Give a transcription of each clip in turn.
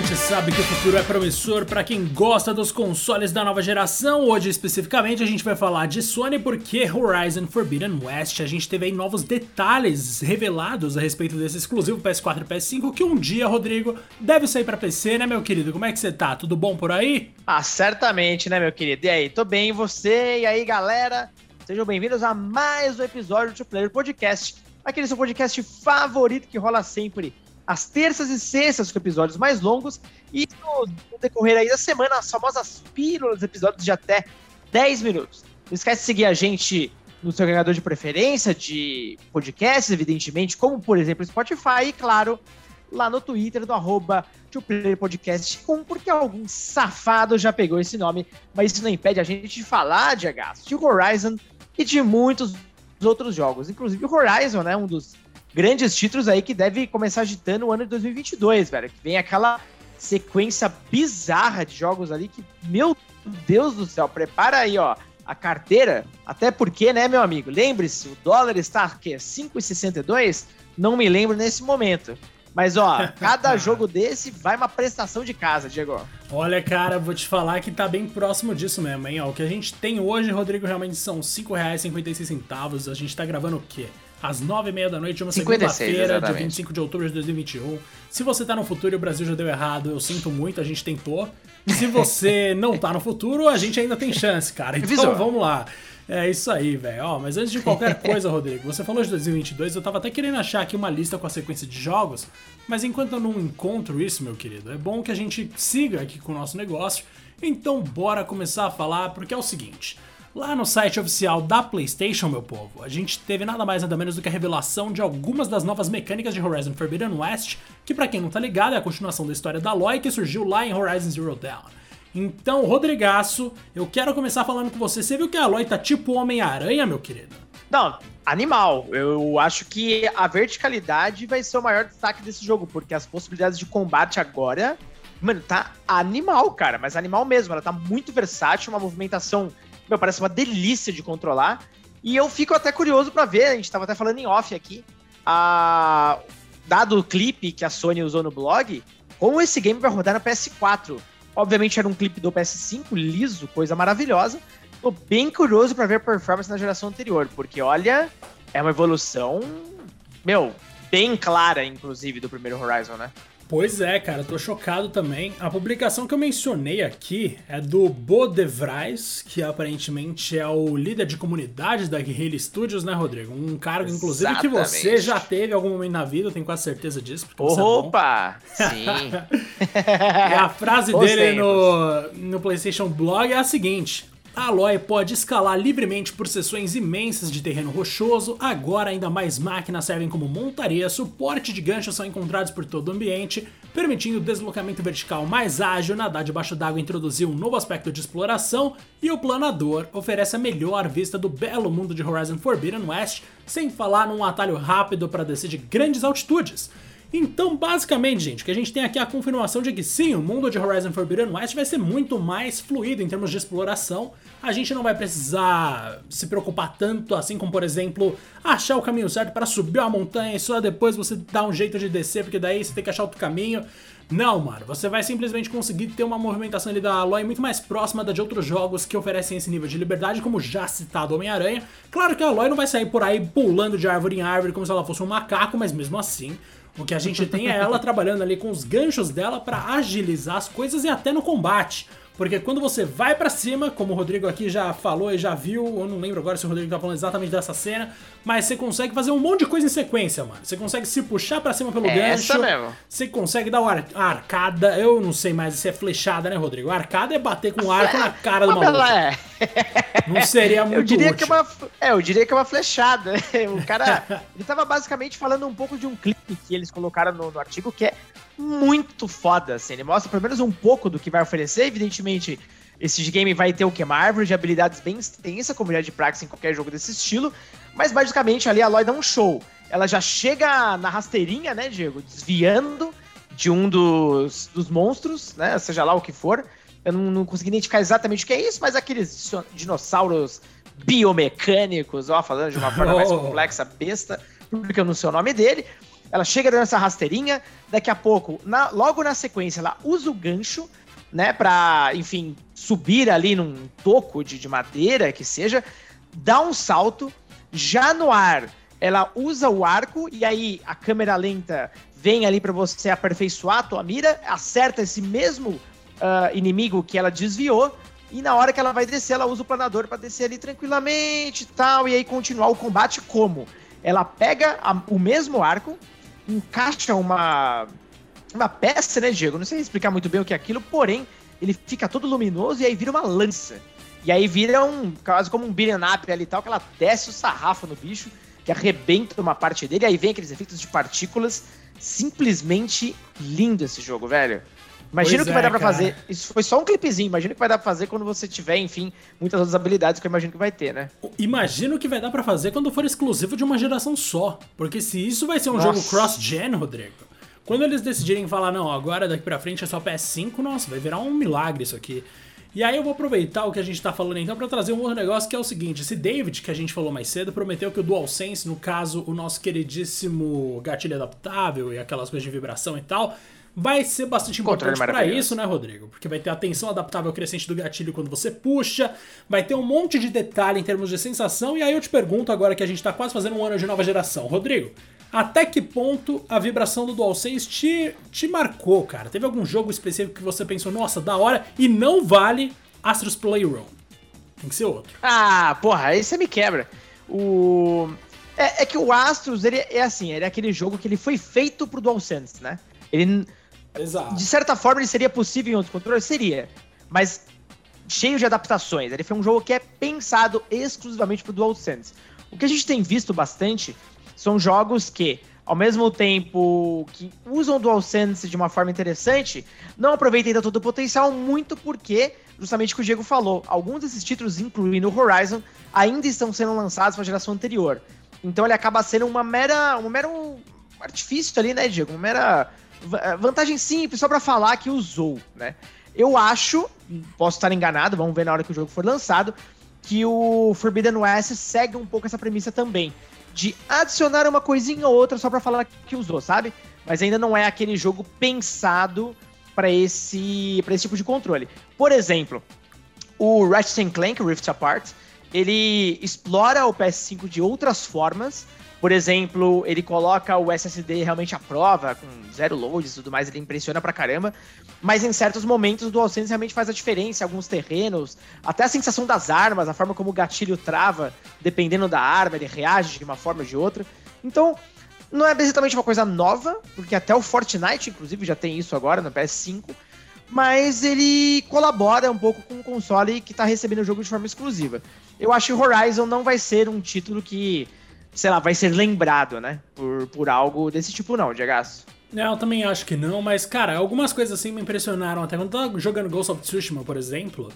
gente sabe que o futuro é promissor para quem gosta dos consoles da nova geração. Hoje, especificamente, a gente vai falar de Sony porque Horizon Forbidden West. A gente teve aí novos detalhes revelados a respeito desse exclusivo PS4 e PS5 que um dia, Rodrigo, deve sair para PC, né, meu querido? Como é que você tá? Tudo bom por aí? Ah, certamente, né, meu querido? E aí, tô bem, e você? E aí, galera? Sejam bem-vindos a mais um episódio do Two Player Podcast, aquele seu podcast favorito que rola sempre às terças e sextas com episódios mais longos e no, decorrer aí da semana as famosas pílulas, episódios de até 10 minutos. Não esquece de seguir a gente no seu agregador de preferência de podcasts, evidentemente, como por exemplo Spotify e claro, lá no Twitter do arroba Podcast, porque algum safado já pegou esse nome, mas isso não impede a gente de falar de de Horizon e de muitos outros jogos, inclusive o Horizon, né, um dos grandes títulos aí que deve começar agitando o ano de 2022, velho. Que vem aquela sequência bizarra de jogos ali que, meu Deus do céu, prepara aí, ó, a carteira. Até porque, né, meu amigo? Lembre-se, o dólar está, o quê? 5,62? Não me lembro nesse momento. Mas, ó, cada jogo desse vai uma prestação de casa, Diego. Olha, cara, vou te falar que tá bem próximo disso mesmo, hein? Ó, o que a gente tem hoje, Rodrigo, realmente são R$ 5,56. A gente tá gravando o quê? Às nove e meia da noite, uma segunda-feira, dia 25 de outubro de 2021. Se você tá no futuro e o Brasil já deu errado, eu sinto muito, a gente tentou. Se você não tá no futuro, a gente ainda tem chance, cara. Então vamos lá. É isso aí, velho. Ó, mas antes de qualquer coisa, Rodrigo, você falou de 2022, eu tava até querendo achar aqui uma lista com a sequência de jogos, mas enquanto eu não encontro isso, meu querido, é bom que a gente siga aqui com o nosso negócio. Então, bora começar a falar, porque é o seguinte. Lá no site oficial da PlayStation, meu povo, a gente teve nada mais nada menos do que a revelação de algumas das novas mecânicas de Horizon Forbidden West, que para quem não tá ligado é a continuação da história da Aloy que surgiu lá em Horizon Zero Dawn. Então, Rodrigaço, eu quero começar falando com você. Você viu que a Aloy tá tipo Homem-Aranha, meu querido? Não, animal. Eu acho que a verticalidade vai ser o maior destaque desse jogo, porque as possibilidades de combate agora, mano, tá animal, cara, mas animal mesmo. Ela tá muito versátil, uma movimentação meu, parece uma delícia de controlar. E eu fico até curioso para ver, a gente tava até falando em off aqui, a... dado o clipe que a Sony usou no blog, como esse game vai rodar na PS4. Obviamente era um clipe do PS5, liso, coisa maravilhosa. Tô bem curioso para ver a performance na geração anterior, porque olha, é uma evolução, meu, bem clara, inclusive, do primeiro Horizon, né? Pois é, cara, tô chocado também. A publicação que eu mencionei aqui é do Bo De Vries, que aparentemente é o líder de comunidades da Guerrilla Studios, né, Rodrigo? Um cargo, inclusive, Exatamente. que você já teve algum momento na vida, eu tenho quase certeza disso. É Opa! É Sim! e a frase dele no, no PlayStation Blog é a seguinte: a Aloy pode escalar livremente por seções imensas de terreno rochoso, agora ainda mais máquinas servem como montaria, suporte de ganchos são encontrados por todo o ambiente, permitindo o deslocamento vertical mais ágil, nadar debaixo d'água introduzir um novo aspecto de exploração, e o planador oferece a melhor vista do belo mundo de Horizon Forbidden West, sem falar num atalho rápido para descer de grandes altitudes. Então, basicamente, gente, o que a gente tem aqui é a confirmação de que sim, o mundo de Horizon Forbidden West vai ser muito mais fluido em termos de exploração. A gente não vai precisar se preocupar tanto assim como, por exemplo, achar o caminho certo para subir uma montanha e só depois você dá um jeito de descer, porque daí você tem que achar outro caminho. Não, mano, você vai simplesmente conseguir ter uma movimentação ali da Aloy muito mais próxima da de outros jogos que oferecem esse nível de liberdade, como já citado Homem-Aranha. Claro que a Aloy não vai sair por aí pulando de árvore em árvore como se ela fosse um macaco, mas mesmo assim, o que a gente tem é ela trabalhando ali com os ganchos dela para agilizar as coisas e até no combate. Porque quando você vai para cima, como o Rodrigo aqui já falou e já viu, eu não lembro agora se o Rodrigo tá falando exatamente dessa cena, mas você consegue fazer um monte de coisa em sequência, mano. Você consegue se puxar para cima pelo é gancho. Essa mesmo. Você consegue dar uma arcada, eu não sei mais se é flechada, né, Rodrigo? Arcada é bater com o arco na cara do maluco. É. Não seria muito eu diria útil. Que é, uma, é, eu diria que é uma flechada. O cara, ele tava basicamente falando um pouco de um clipe que eles colocaram no, no artigo que é muito foda, assim. Ele mostra pelo menos um pouco do que vai oferecer. Evidentemente, esse game vai ter o que? Uma árvore de habilidades bem extensa, como já é de praxe em qualquer jogo desse estilo. Mas basicamente ali a Lloyd dá um show. Ela já chega na rasteirinha, né, Diego? Desviando de um dos, dos monstros, né? Seja lá o que for. Eu não, não consegui identificar exatamente o que é isso, mas aqueles dinossauros biomecânicos, ó, falando de uma forma mais complexa, besta, porque eu não sei o nome dele. Ela chega dando essa rasteirinha, daqui a pouco, na, logo na sequência, ela usa o gancho, né, pra, enfim, subir ali num toco de, de madeira, que seja, dá um salto, já no ar, ela usa o arco, e aí a câmera lenta vem ali para você aperfeiçoar a tua mira, acerta esse mesmo uh, inimigo que ela desviou, e na hora que ela vai descer, ela usa o planador para descer ali tranquilamente e tal, e aí continuar o combate como? Ela pega a, o mesmo arco, encaixa uma, uma peça, né, Diego? Não sei explicar muito bem o que é aquilo, porém, ele fica todo luminoso e aí vira uma lança. E aí vira um, quase como um up ali e tal, que ela desce o sarrafo no bicho, que arrebenta uma parte dele, aí vem aqueles efeitos de partículas. Simplesmente lindo esse jogo, velho. Imagina o que é, vai dar pra cara. fazer. Isso foi só um clipezinho. Imagina o que vai dar pra fazer quando você tiver, enfim, muitas outras habilidades que eu imagino que vai ter, né? Imagina o que vai dar pra fazer quando for exclusivo de uma geração só. Porque se isso vai ser um nossa. jogo cross-gen, Rodrigo, quando eles decidirem falar, não, agora daqui pra frente é só PS5, nossa, vai virar um milagre isso aqui. E aí eu vou aproveitar o que a gente tá falando então para trazer um outro negócio que é o seguinte, esse David que a gente falou mais cedo prometeu que o DualSense, no caso o nosso queridíssimo gatilho adaptável e aquelas coisas de vibração e tal, vai ser bastante importante para isso, né, Rodrigo? Porque vai ter a tensão adaptável crescente do gatilho quando você puxa, vai ter um monte de detalhe em termos de sensação, e aí eu te pergunto agora que a gente tá quase fazendo um ano de nova geração, Rodrigo, até que ponto a vibração do DualSense te, te marcou, cara? Teve algum jogo específico que você pensou, nossa, da hora, e não vale Astros Playroom? Tem que ser outro. Ah, porra, aí você me quebra. O... É, é, que o Astros, ele é assim, ele é aquele jogo que ele foi feito pro DualSense, né? Ele Exato. De certa forma, ele seria possível em outros controles? Seria. Mas cheio de adaptações. Ele foi um jogo que é pensado exclusivamente para o DualSense. O que a gente tem visto bastante são jogos que, ao mesmo tempo que usam o DualSense de uma forma interessante, não aproveitam ainda todo o potencial, muito porque, justamente o que o Diego falou, alguns desses títulos, incluindo o Horizon, ainda estão sendo lançados para a geração anterior. Então ele acaba sendo uma mera, um mero artifício ali, né, Diego? Uma mera vantagem simples, só para falar que usou, né? Eu acho, posso estar enganado, vamos ver na hora que o jogo for lançado, que o Forbidden West segue um pouco essa premissa também. De adicionar uma coisinha ou outra só pra falar que usou, sabe? Mas ainda não é aquele jogo pensado para esse, esse tipo de controle. Por exemplo, o Ratchet Clank Rift Apart, ele explora o PS5 de outras formas, por exemplo, ele coloca o SSD realmente à prova, com zero loads e tudo mais, ele impressiona pra caramba. Mas em certos momentos o DualSense realmente faz a diferença, alguns terrenos, até a sensação das armas, a forma como o gatilho trava, dependendo da arma, ele reage de uma forma ou de outra. Então, não é exatamente uma coisa nova, porque até o Fortnite, inclusive, já tem isso agora no PS5. Mas ele colabora um pouco com o console que está recebendo o jogo de forma exclusiva. Eu acho que Horizon não vai ser um título que sei lá, vai ser lembrado, né? Por, por algo desse tipo, não, Diego. É, eu também acho que não, mas, cara, algumas coisas assim me impressionaram. Até quando eu tava jogando Ghost of Tsushima, por exemplo,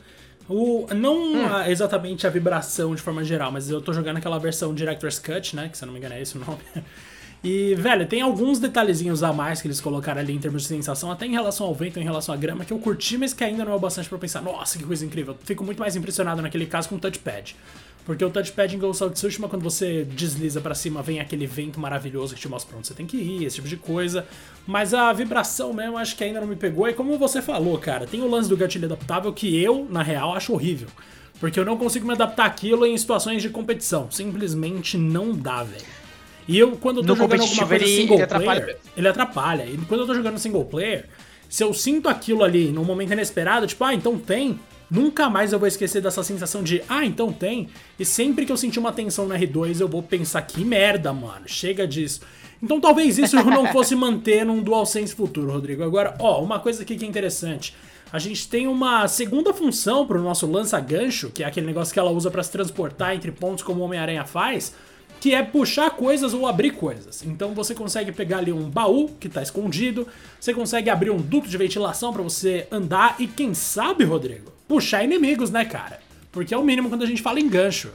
o, não hum. a, exatamente a vibração de forma geral, mas eu tô jogando aquela versão Director's Cut, né? Que se eu não me engano é esse o nome. E, velho, tem alguns detalhezinhos a mais que eles colocaram ali em termos de sensação, até em relação ao vento, em relação à grama, que eu curti, mas que ainda não é o bastante pra pensar, nossa, que coisa incrível. Fico muito mais impressionado naquele caso com o touchpad. Porque o touchpad em Ghost of Tsushima, quando você desliza para cima, vem aquele vento maravilhoso que te mostra pra onde você tem que ir, esse tipo de coisa. Mas a vibração mesmo, acho que ainda não me pegou. E como você falou, cara, tem o lance do gatilho adaptável que eu, na real, acho horrível. Porque eu não consigo me adaptar àquilo em situações de competição. Simplesmente não dá, velho. E eu, quando eu tô no jogando alguma coisa ele, single ele player, atrapalha. ele atrapalha. E quando eu tô jogando single player, se eu sinto aquilo ali num momento inesperado, tipo, ah, então tem, Nunca mais eu vou esquecer dessa sensação de, ah, então tem. E sempre que eu sentir uma tensão no R2, eu vou pensar, que merda, mano, chega disso. Então talvez isso não fosse manter num DualSense futuro, Rodrigo. Agora, ó, uma coisa aqui que é interessante. A gente tem uma segunda função para o nosso lança-gancho, que é aquele negócio que ela usa para se transportar entre pontos como o Homem-Aranha faz, que é puxar coisas ou abrir coisas. Então você consegue pegar ali um baú que está escondido, você consegue abrir um duto de ventilação para você andar e quem sabe, Rodrigo, puxar inimigos, né, cara? Porque é o mínimo quando a gente fala em gancho.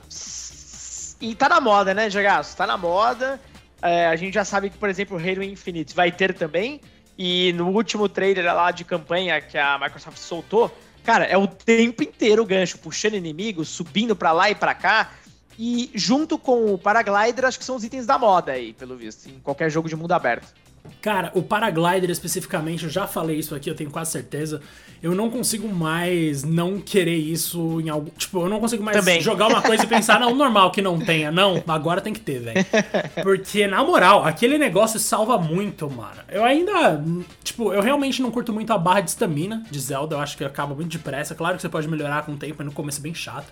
E tá na moda, né, Jagaço? Tá na moda. É, a gente já sabe que, por exemplo, Halo Infinite vai ter também. E no último trailer lá de campanha que a Microsoft soltou, cara, é o tempo inteiro o gancho, puxando inimigos, subindo para lá e para cá. E junto com o Paraglider, acho que são os itens da moda aí, pelo visto, em qualquer jogo de mundo aberto. Cara, o Paraglider especificamente, eu já falei isso aqui, eu tenho quase certeza. Eu não consigo mais não querer isso em algo. Tipo, eu não consigo mais Também. jogar uma coisa e pensar, não, normal que não tenha. Não, agora tem que ter, velho. Porque, na moral, aquele negócio salva muito, mano. Eu ainda. Tipo, eu realmente não curto muito a barra de estamina de Zelda. Eu acho que acaba muito depressa. Claro que você pode melhorar com o tempo, mas no começo é bem chato.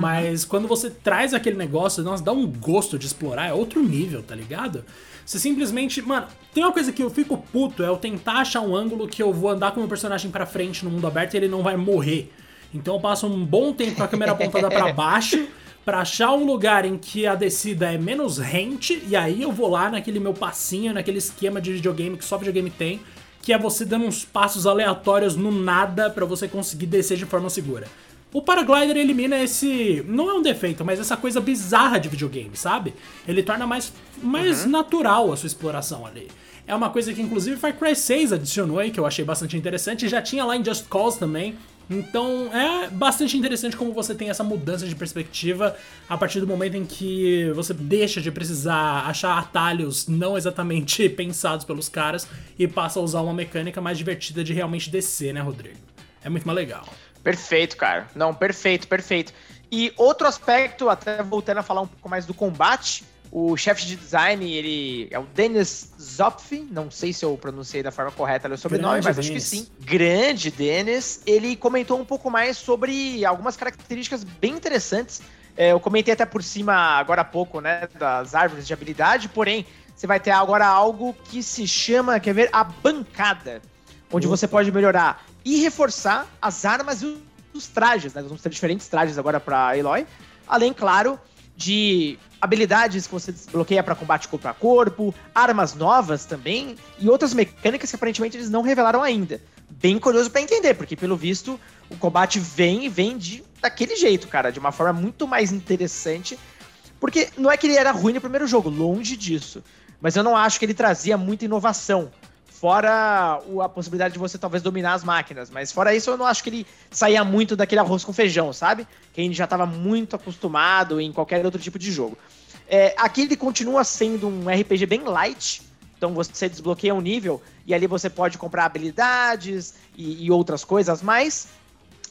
Mas quando você traz aquele negócio, nossa, dá um gosto de explorar, é outro nível, tá ligado? Você simplesmente. Mano, tem uma coisa que eu fico puto, é eu tentar achar um ângulo que eu vou andar com o meu personagem pra frente no mundo aberto e ele não vai morrer. Então eu passo um bom tempo com a câmera apontada pra baixo. Pra achar um lugar em que a descida é menos rente, e aí eu vou lá naquele meu passinho, naquele esquema de videogame que só videogame tem, que é você dando uns passos aleatórios no nada pra você conseguir descer de forma segura. O Paraglider elimina esse. Não é um defeito, mas essa coisa bizarra de videogame, sabe? Ele torna mais, mais natural a sua exploração ali. É uma coisa que inclusive Far Cry 6 adicionou aí, que eu achei bastante interessante. Já tinha lá em Just Cause também. Então é bastante interessante como você tem essa mudança de perspectiva a partir do momento em que você deixa de precisar achar atalhos não exatamente pensados pelos caras e passa a usar uma mecânica mais divertida de realmente descer, né, Rodrigo? É muito mais legal. Perfeito, cara. Não, perfeito, perfeito. E outro aspecto, até voltando a falar um pouco mais do combate, o chefe de design, ele é o Dennis Zopf, não sei se eu pronunciei da forma correta o sobrenome, Grande mas acho que sim. Grande Dennis. Ele comentou um pouco mais sobre algumas características bem interessantes. É, eu comentei até por cima agora há pouco, né, das árvores de habilidade, porém, você vai ter agora algo que se chama, quer ver, a bancada, onde Opa. você pode melhorar e reforçar as armas e os trajes, né? Nós vamos ter diferentes trajes agora para Eloy, além, claro, de habilidades que você desbloqueia para combate corpo a corpo, armas novas também e outras mecânicas que aparentemente eles não revelaram ainda. Bem curioso para entender, porque pelo visto o combate vem e vem de daquele jeito, cara, de uma forma muito mais interessante. Porque não é que ele era ruim no primeiro jogo, longe disso. Mas eu não acho que ele trazia muita inovação. Fora a possibilidade de você talvez dominar as máquinas. Mas fora isso, eu não acho que ele saía muito daquele arroz com feijão, sabe? Que a gente já estava muito acostumado em qualquer outro tipo de jogo. É, aqui ele continua sendo um RPG bem light. Então você desbloqueia um nível e ali você pode comprar habilidades e, e outras coisas mais,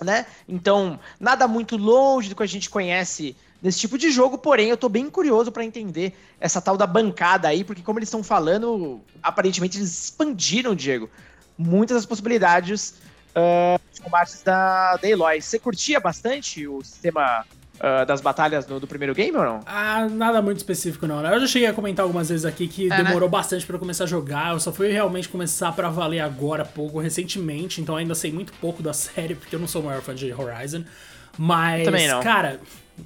né? Então, nada muito longe do que a gente conhece nesse tipo de jogo, porém eu tô bem curioso pra entender essa tal da bancada aí, porque como eles estão falando, aparentemente eles expandiram, Diego, muitas das possibilidades ah, de combates da, da Eloy. Você curtia bastante o sistema ah, das batalhas no- do primeiro game ou não? Ah, nada muito específico não, né? Eu já cheguei a comentar algumas vezes aqui que É, demorou bastante pra eu começar a jogar. Eu só fui realmente começar pra valer agora há pouco, recentemente, então ainda sei muito pouco da série, porque eu não sou o maior fã de Horizon. Mas, Também não. cara,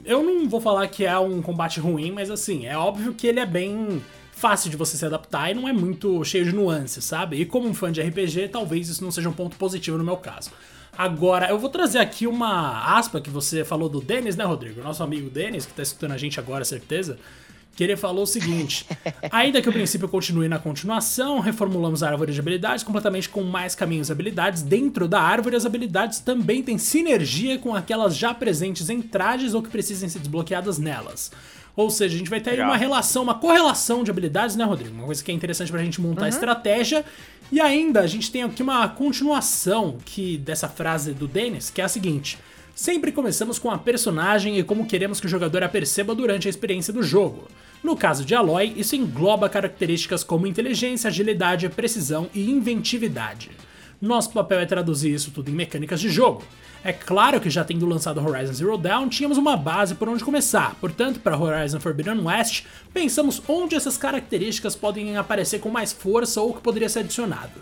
eu não vou falar que é um combate ruim, mas assim, é óbvio que ele é bem fácil de você se adaptar e não é muito cheio de nuances, sabe? E como um fã de RPG, talvez isso não seja um ponto positivo no meu caso. Agora, eu vou trazer aqui uma aspa que você falou do Denis, né, Rodrigo? Nosso amigo Denis, que tá escutando a gente agora, certeza. Que ele falou o seguinte: ainda que o princípio continue na continuação, reformulamos a árvore de habilidades completamente com mais caminhos e habilidades. Dentro da árvore, as habilidades também têm sinergia com aquelas já presentes em trajes ou que precisem ser desbloqueadas nelas. Ou seja, a gente vai ter aí uma relação, uma correlação de habilidades, né, Rodrigo? Uma coisa que é interessante pra gente montar a estratégia. E ainda a gente tem aqui uma continuação que dessa frase do Dennis, que é a seguinte: Sempre começamos com a personagem e como queremos que o jogador a perceba durante a experiência do jogo. No caso de Aloy, isso engloba características como inteligência, agilidade, precisão e inventividade. Nosso papel é traduzir isso tudo em mecânicas de jogo. É claro que já tendo lançado Horizon Zero Dawn, tínhamos uma base por onde começar. Portanto, para Horizon Forbidden West, pensamos onde essas características podem aparecer com mais força ou o que poderia ser adicionado.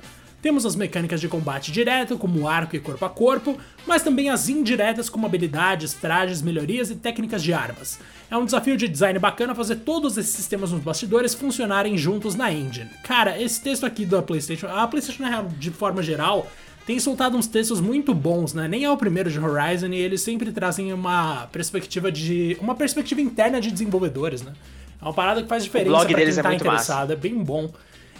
Temos as mecânicas de combate direto, como arco e corpo a corpo, mas também as indiretas, como habilidades, trajes, melhorias e técnicas de armas. É um desafio de design bacana fazer todos esses sistemas nos bastidores funcionarem juntos na engine. Cara, esse texto aqui da PlayStation, a PlayStation, de forma geral, tem soltado uns textos muito bons, né? Nem é o primeiro de Horizon e eles sempre trazem uma perspectiva de. uma perspectiva interna de desenvolvedores, né? É uma parada que faz diferença deles quem é tá muito interessado, é bem bom.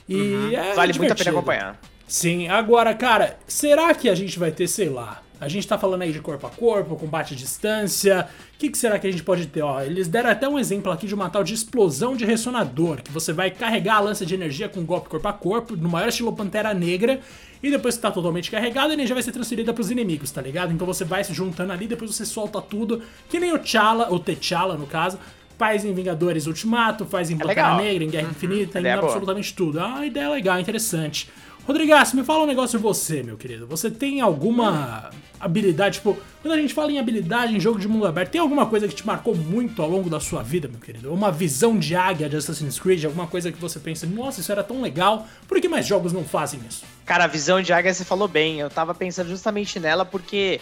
E é vale muito a pena divertido. acompanhar. Sim, agora, cara, será que a gente vai ter, sei lá, A gente tá falando aí de corpo a corpo, combate à distância. O que, que, será que a gente pode ter? Ó, eles deram até um exemplo aqui de uma tal de explosão de ressonador, que você vai carregar a lança de energia com um golpe corpo a corpo, no maior estilo Pantera Negra, e depois que tá totalmente carregado, a energia vai ser transferida pros inimigos, tá ligado? Então você vai se juntando ali, depois você solta tudo, que nem o T'Challa, ou T'Challa no caso, faz em Vingadores Ultimato, faz em é Pantera Negra, em Guerra uhum. Infinita, em absolutamente tudo. É uma ideia legal, interessante. Rodrigaço, me fala um negócio de você, meu querido. Você tem alguma habilidade, tipo, quando a gente fala em habilidade em jogo de mundo aberto, tem alguma coisa que te marcou muito ao longo da sua vida, meu querido? Uma visão de águia de Assassin's Creed, alguma coisa que você pensa, nossa, isso era tão legal, por que mais jogos não fazem isso? Cara, a visão de águia você falou bem, eu tava pensando justamente nela porque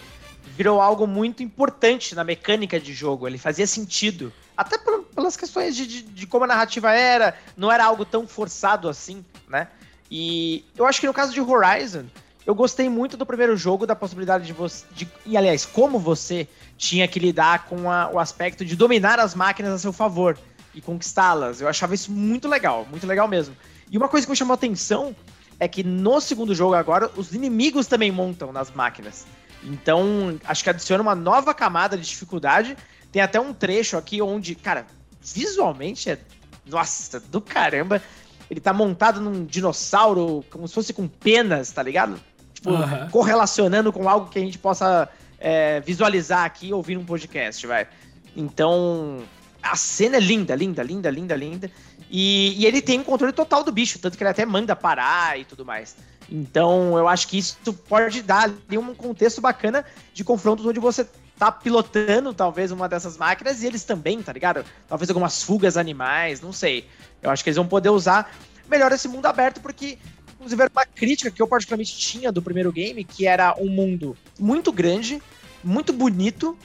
virou algo muito importante na mecânica de jogo, ele fazia sentido. Até pelas questões de, de, de como a narrativa era, não era algo tão forçado assim, né? E eu acho que no caso de Horizon, eu gostei muito do primeiro jogo, da possibilidade de você. De, e aliás, como você tinha que lidar com a, o aspecto de dominar as máquinas a seu favor e conquistá-las. Eu achava isso muito legal, muito legal mesmo. E uma coisa que me chamou a atenção é que no segundo jogo agora, os inimigos também montam nas máquinas. Então, acho que adiciona uma nova camada de dificuldade. Tem até um trecho aqui onde, cara, visualmente é. Nossa, do caramba ele tá montado num dinossauro, como se fosse com penas, tá ligado? Tipo, uhum. correlacionando com algo que a gente possa é, visualizar aqui ouvindo um podcast, vai. Então, a cena é linda, linda, linda, linda, linda. E, e, ele tem um controle total do bicho, tanto que ele até manda parar e tudo mais. Então, eu acho que isso pode dar ali um contexto bacana de confrontos onde você tá pilotando talvez uma dessas máquinas e eles também, tá ligado? Talvez algumas fugas animais, não sei. Eu acho que eles vão poder usar melhor esse mundo aberto, porque, inclusive, era uma crítica que eu particularmente tinha do primeiro game, que era um mundo muito grande, muito bonito,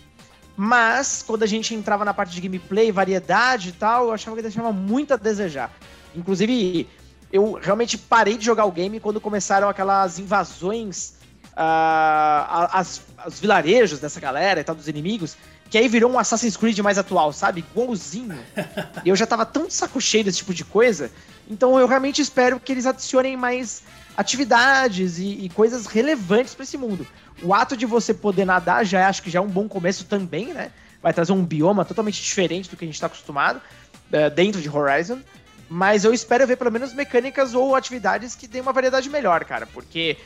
mas quando a gente entrava na parte de gameplay, variedade e tal, eu achava que deixava muito a desejar. Inclusive, eu realmente parei de jogar o game quando começaram aquelas invasões uh, as, os vilarejos dessa galera e tal, dos inimigos, que aí virou um Assassin's Creed mais atual, sabe? Igualzinho. e eu já tava tão de saco cheio desse tipo de coisa, então eu realmente espero que eles adicionem mais atividades e, e coisas relevantes para esse mundo. O ato de você poder nadar já acho que já é um bom começo também, né? Vai trazer um bioma totalmente diferente do que a gente está acostumado uh, dentro de Horizon. Mas eu espero ver pelo menos mecânicas ou atividades que deem uma variedade melhor, cara. Porque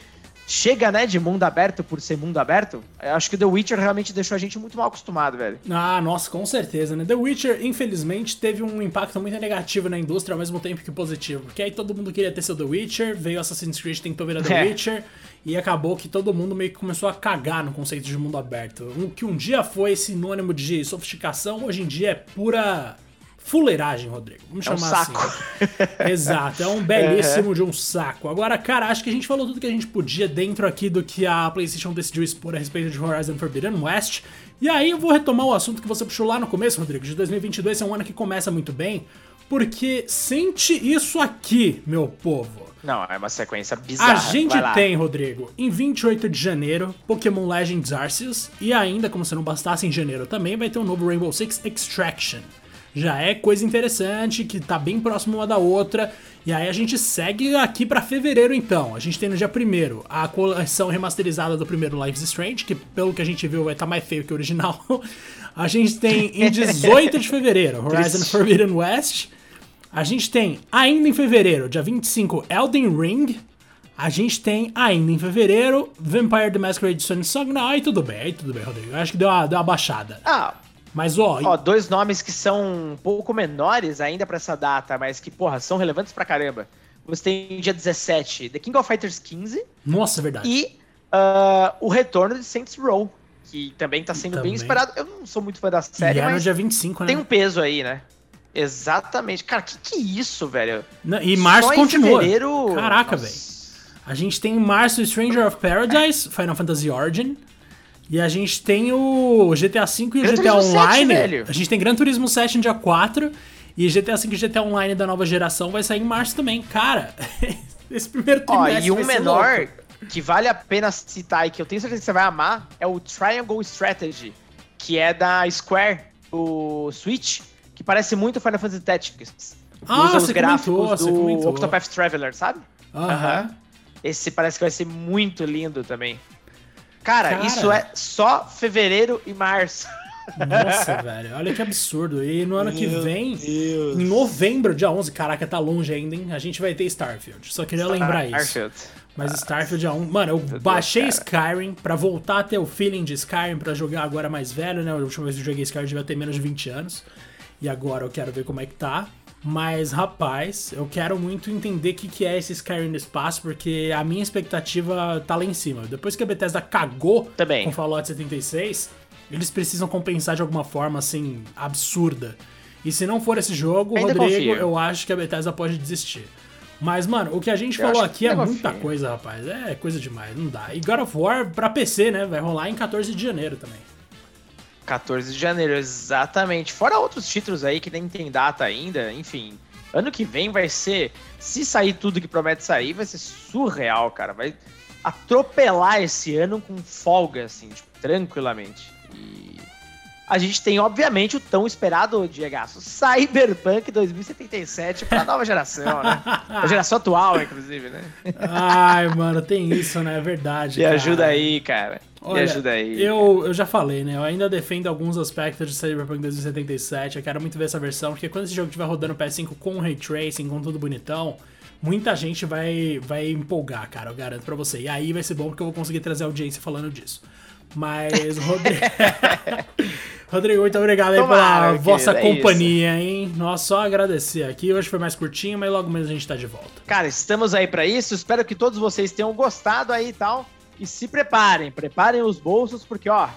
chega, né, de mundo aberto por ser mundo aberto, eu acho que The Witcher realmente deixou a gente muito mal acostumado, velho. Ah, nossa, com certeza, né? The Witcher, infelizmente, teve um impacto muito negativo na indústria ao mesmo tempo que positivo. Porque aí todo mundo queria ter seu The Witcher, veio Assassin's Creed, tentou virar The é. Witcher, e acabou que todo mundo meio que começou a cagar no conceito de mundo aberto. O que um dia foi sinônimo de sofisticação, hoje em dia é pura fuleiragem, Rodrigo. Vamos é chamar um assim. saco. assim. Exato, é um belíssimo de um saco. Agora, cara, acho que a gente falou tudo que a gente podia dentro aqui do que a PlayStation decidiu expor a respeito de Horizon Forbidden West. E aí eu vou retomar o assunto que você puxou lá no começo, Rodrigo, de 2022 é um ano que começa muito bem, porque sente isso aqui, meu povo. Não, é uma sequência bizarra. A gente tem, Rodrigo, em 28 de janeiro, Pokémon Legends Arceus, e ainda, como se não bastasse, em janeiro também vai ter o um novo Rainbow Six Extraction já é coisa interessante, que tá bem próximo uma da outra. E aí a gente segue aqui para fevereiro então. A gente tem no dia 1 a coleção remasterizada do primeiro Life is Strange, que pelo que a gente viu vai estar tá mais feio que o original. A gente tem em 18 de fevereiro Horizon Forbidden West. A gente tem ainda em fevereiro, dia 25, Elden Ring. A gente tem ainda em fevereiro Vampire the Masquerade Sonic Song. Não, aí tudo bem, aí tudo bem, Rodrigo. Eu acho que deu uma, deu uma baixada. Ah, mas, ó. Ó, dois nomes que são um pouco menores ainda para essa data, mas que, porra, são relevantes pra caramba. Você tem dia 17, The King of Fighters 15. Nossa, é verdade. E uh, o retorno de Saints Row, que também tá sendo também. bem esperado. Eu não sou muito fã da série, e mas. no dia 25, né? Tem um peso aí, né? Exatamente. Cara, que que é isso, velho? Não, e março continua. Fevereiro... Caraca, velho. A gente tem em março Stranger of Paradise, Final Fantasy Origin. E a gente tem o GTA V e o Gran GTA Online. 7, a gente tem Gran Turismo 7 no dia 4. E GTA V e GTA Online da nova geração vai sair em março também. Cara, esse primeiro trimestre. Ó, e um menor que vale a pena citar e que eu tenho certeza que você vai amar é o Triangle Strategy, que é da Square, o Switch, que parece muito Final Fantasy Tactics. Ah, Usa os gráficos comentou, do Octopath Traveler, sabe? Aham. Uh -huh. Esse parece que vai ser muito lindo também. Cara, Cara, isso é só fevereiro e março. Nossa, velho, olha que absurdo. E no ano Meu que vem, Deus. em novembro, dia 11, caraca, tá longe ainda, hein? A gente vai ter Starfield. Só queria lembrar Starfield. isso. Mas Starfield é um. Mano, eu baixei Skyrim pra voltar a ter o feeling de Skyrim pra jogar agora mais velho, né? A última vez que eu joguei Skyrim devia ter menos de 20 anos. E agora eu quero ver como é que tá. Mas, rapaz, eu quero muito entender o que, que é esse Skyrim no espaço, porque a minha expectativa tá lá em cima. Depois que a Bethesda cagou Também. com Fallout 76, eles precisam compensar de alguma forma, assim, absurda. E se não for esse jogo, Ainda Rodrigo, confio. eu acho que a Bethesda pode desistir. Mas, mano, o que a gente eu falou aqui é muita confio. coisa, rapaz. É coisa demais, não dá. E God of War pra PC, né? Vai rolar em 14 de janeiro também. 14 de janeiro, exatamente. Fora outros títulos aí que nem tem data ainda, enfim. Ano que vem vai ser, se sair tudo que promete sair, vai ser surreal, cara. Vai atropelar esse ano com folga, assim, tipo, tranquilamente. E a gente tem, obviamente, o tão esperado, Diego, Cyberpunk 2077 pra nova geração, né? A geração atual, inclusive, né? Ai, mano, tem isso, né? É verdade. Me ajuda aí, cara. Olha, Me ajuda aí. Eu, eu já falei, né? Eu ainda defendo alguns aspectos de Cyberpunk 2077. Eu quero muito ver essa versão, porque quando esse jogo estiver rodando PS5 com ray tracing, com tudo bonitão, muita gente vai, vai empolgar, cara. Eu garanto pra você. E aí vai ser bom porque eu vou conseguir trazer audiência falando disso. Mas, Rodrigo. Rodrigo, muito obrigado aí pela vossa é companhia, isso. hein? Nós só agradecer aqui. Hoje foi mais curtinho, mas logo menos a gente tá de volta. Cara, estamos aí para isso. Espero que todos vocês tenham gostado aí e tal. E se preparem, preparem os bolsos, porque, ó,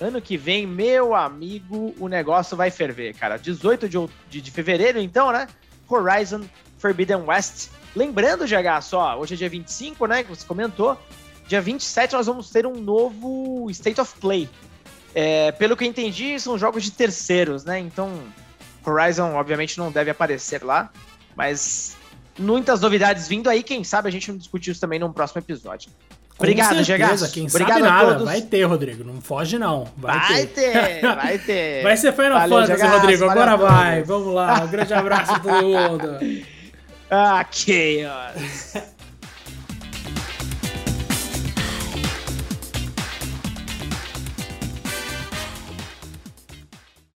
ano que vem, meu amigo, o negócio vai ferver, cara. 18 de, de, de fevereiro, então, né? Horizon Forbidden West. Lembrando, GH, só, hoje é dia 25, né? Que você comentou. Dia 27 nós vamos ter um novo State of Play. É, pelo que eu entendi, são jogos de terceiros, né? Então, Horizon obviamente não deve aparecer lá, mas muitas novidades vindo aí. Quem sabe a gente não discutir isso também num próximo episódio. Obrigado, Gegas. Quem Obrigado sabe nada. Vai ter, Rodrigo. Não foge, não. Vai, vai ter. ter. vai ter. Vai ser Final Valeu, Fantasy, Rodrigo. Agora vai. Vamos lá. Um grande abraço a todo mundo. Ah, chaos.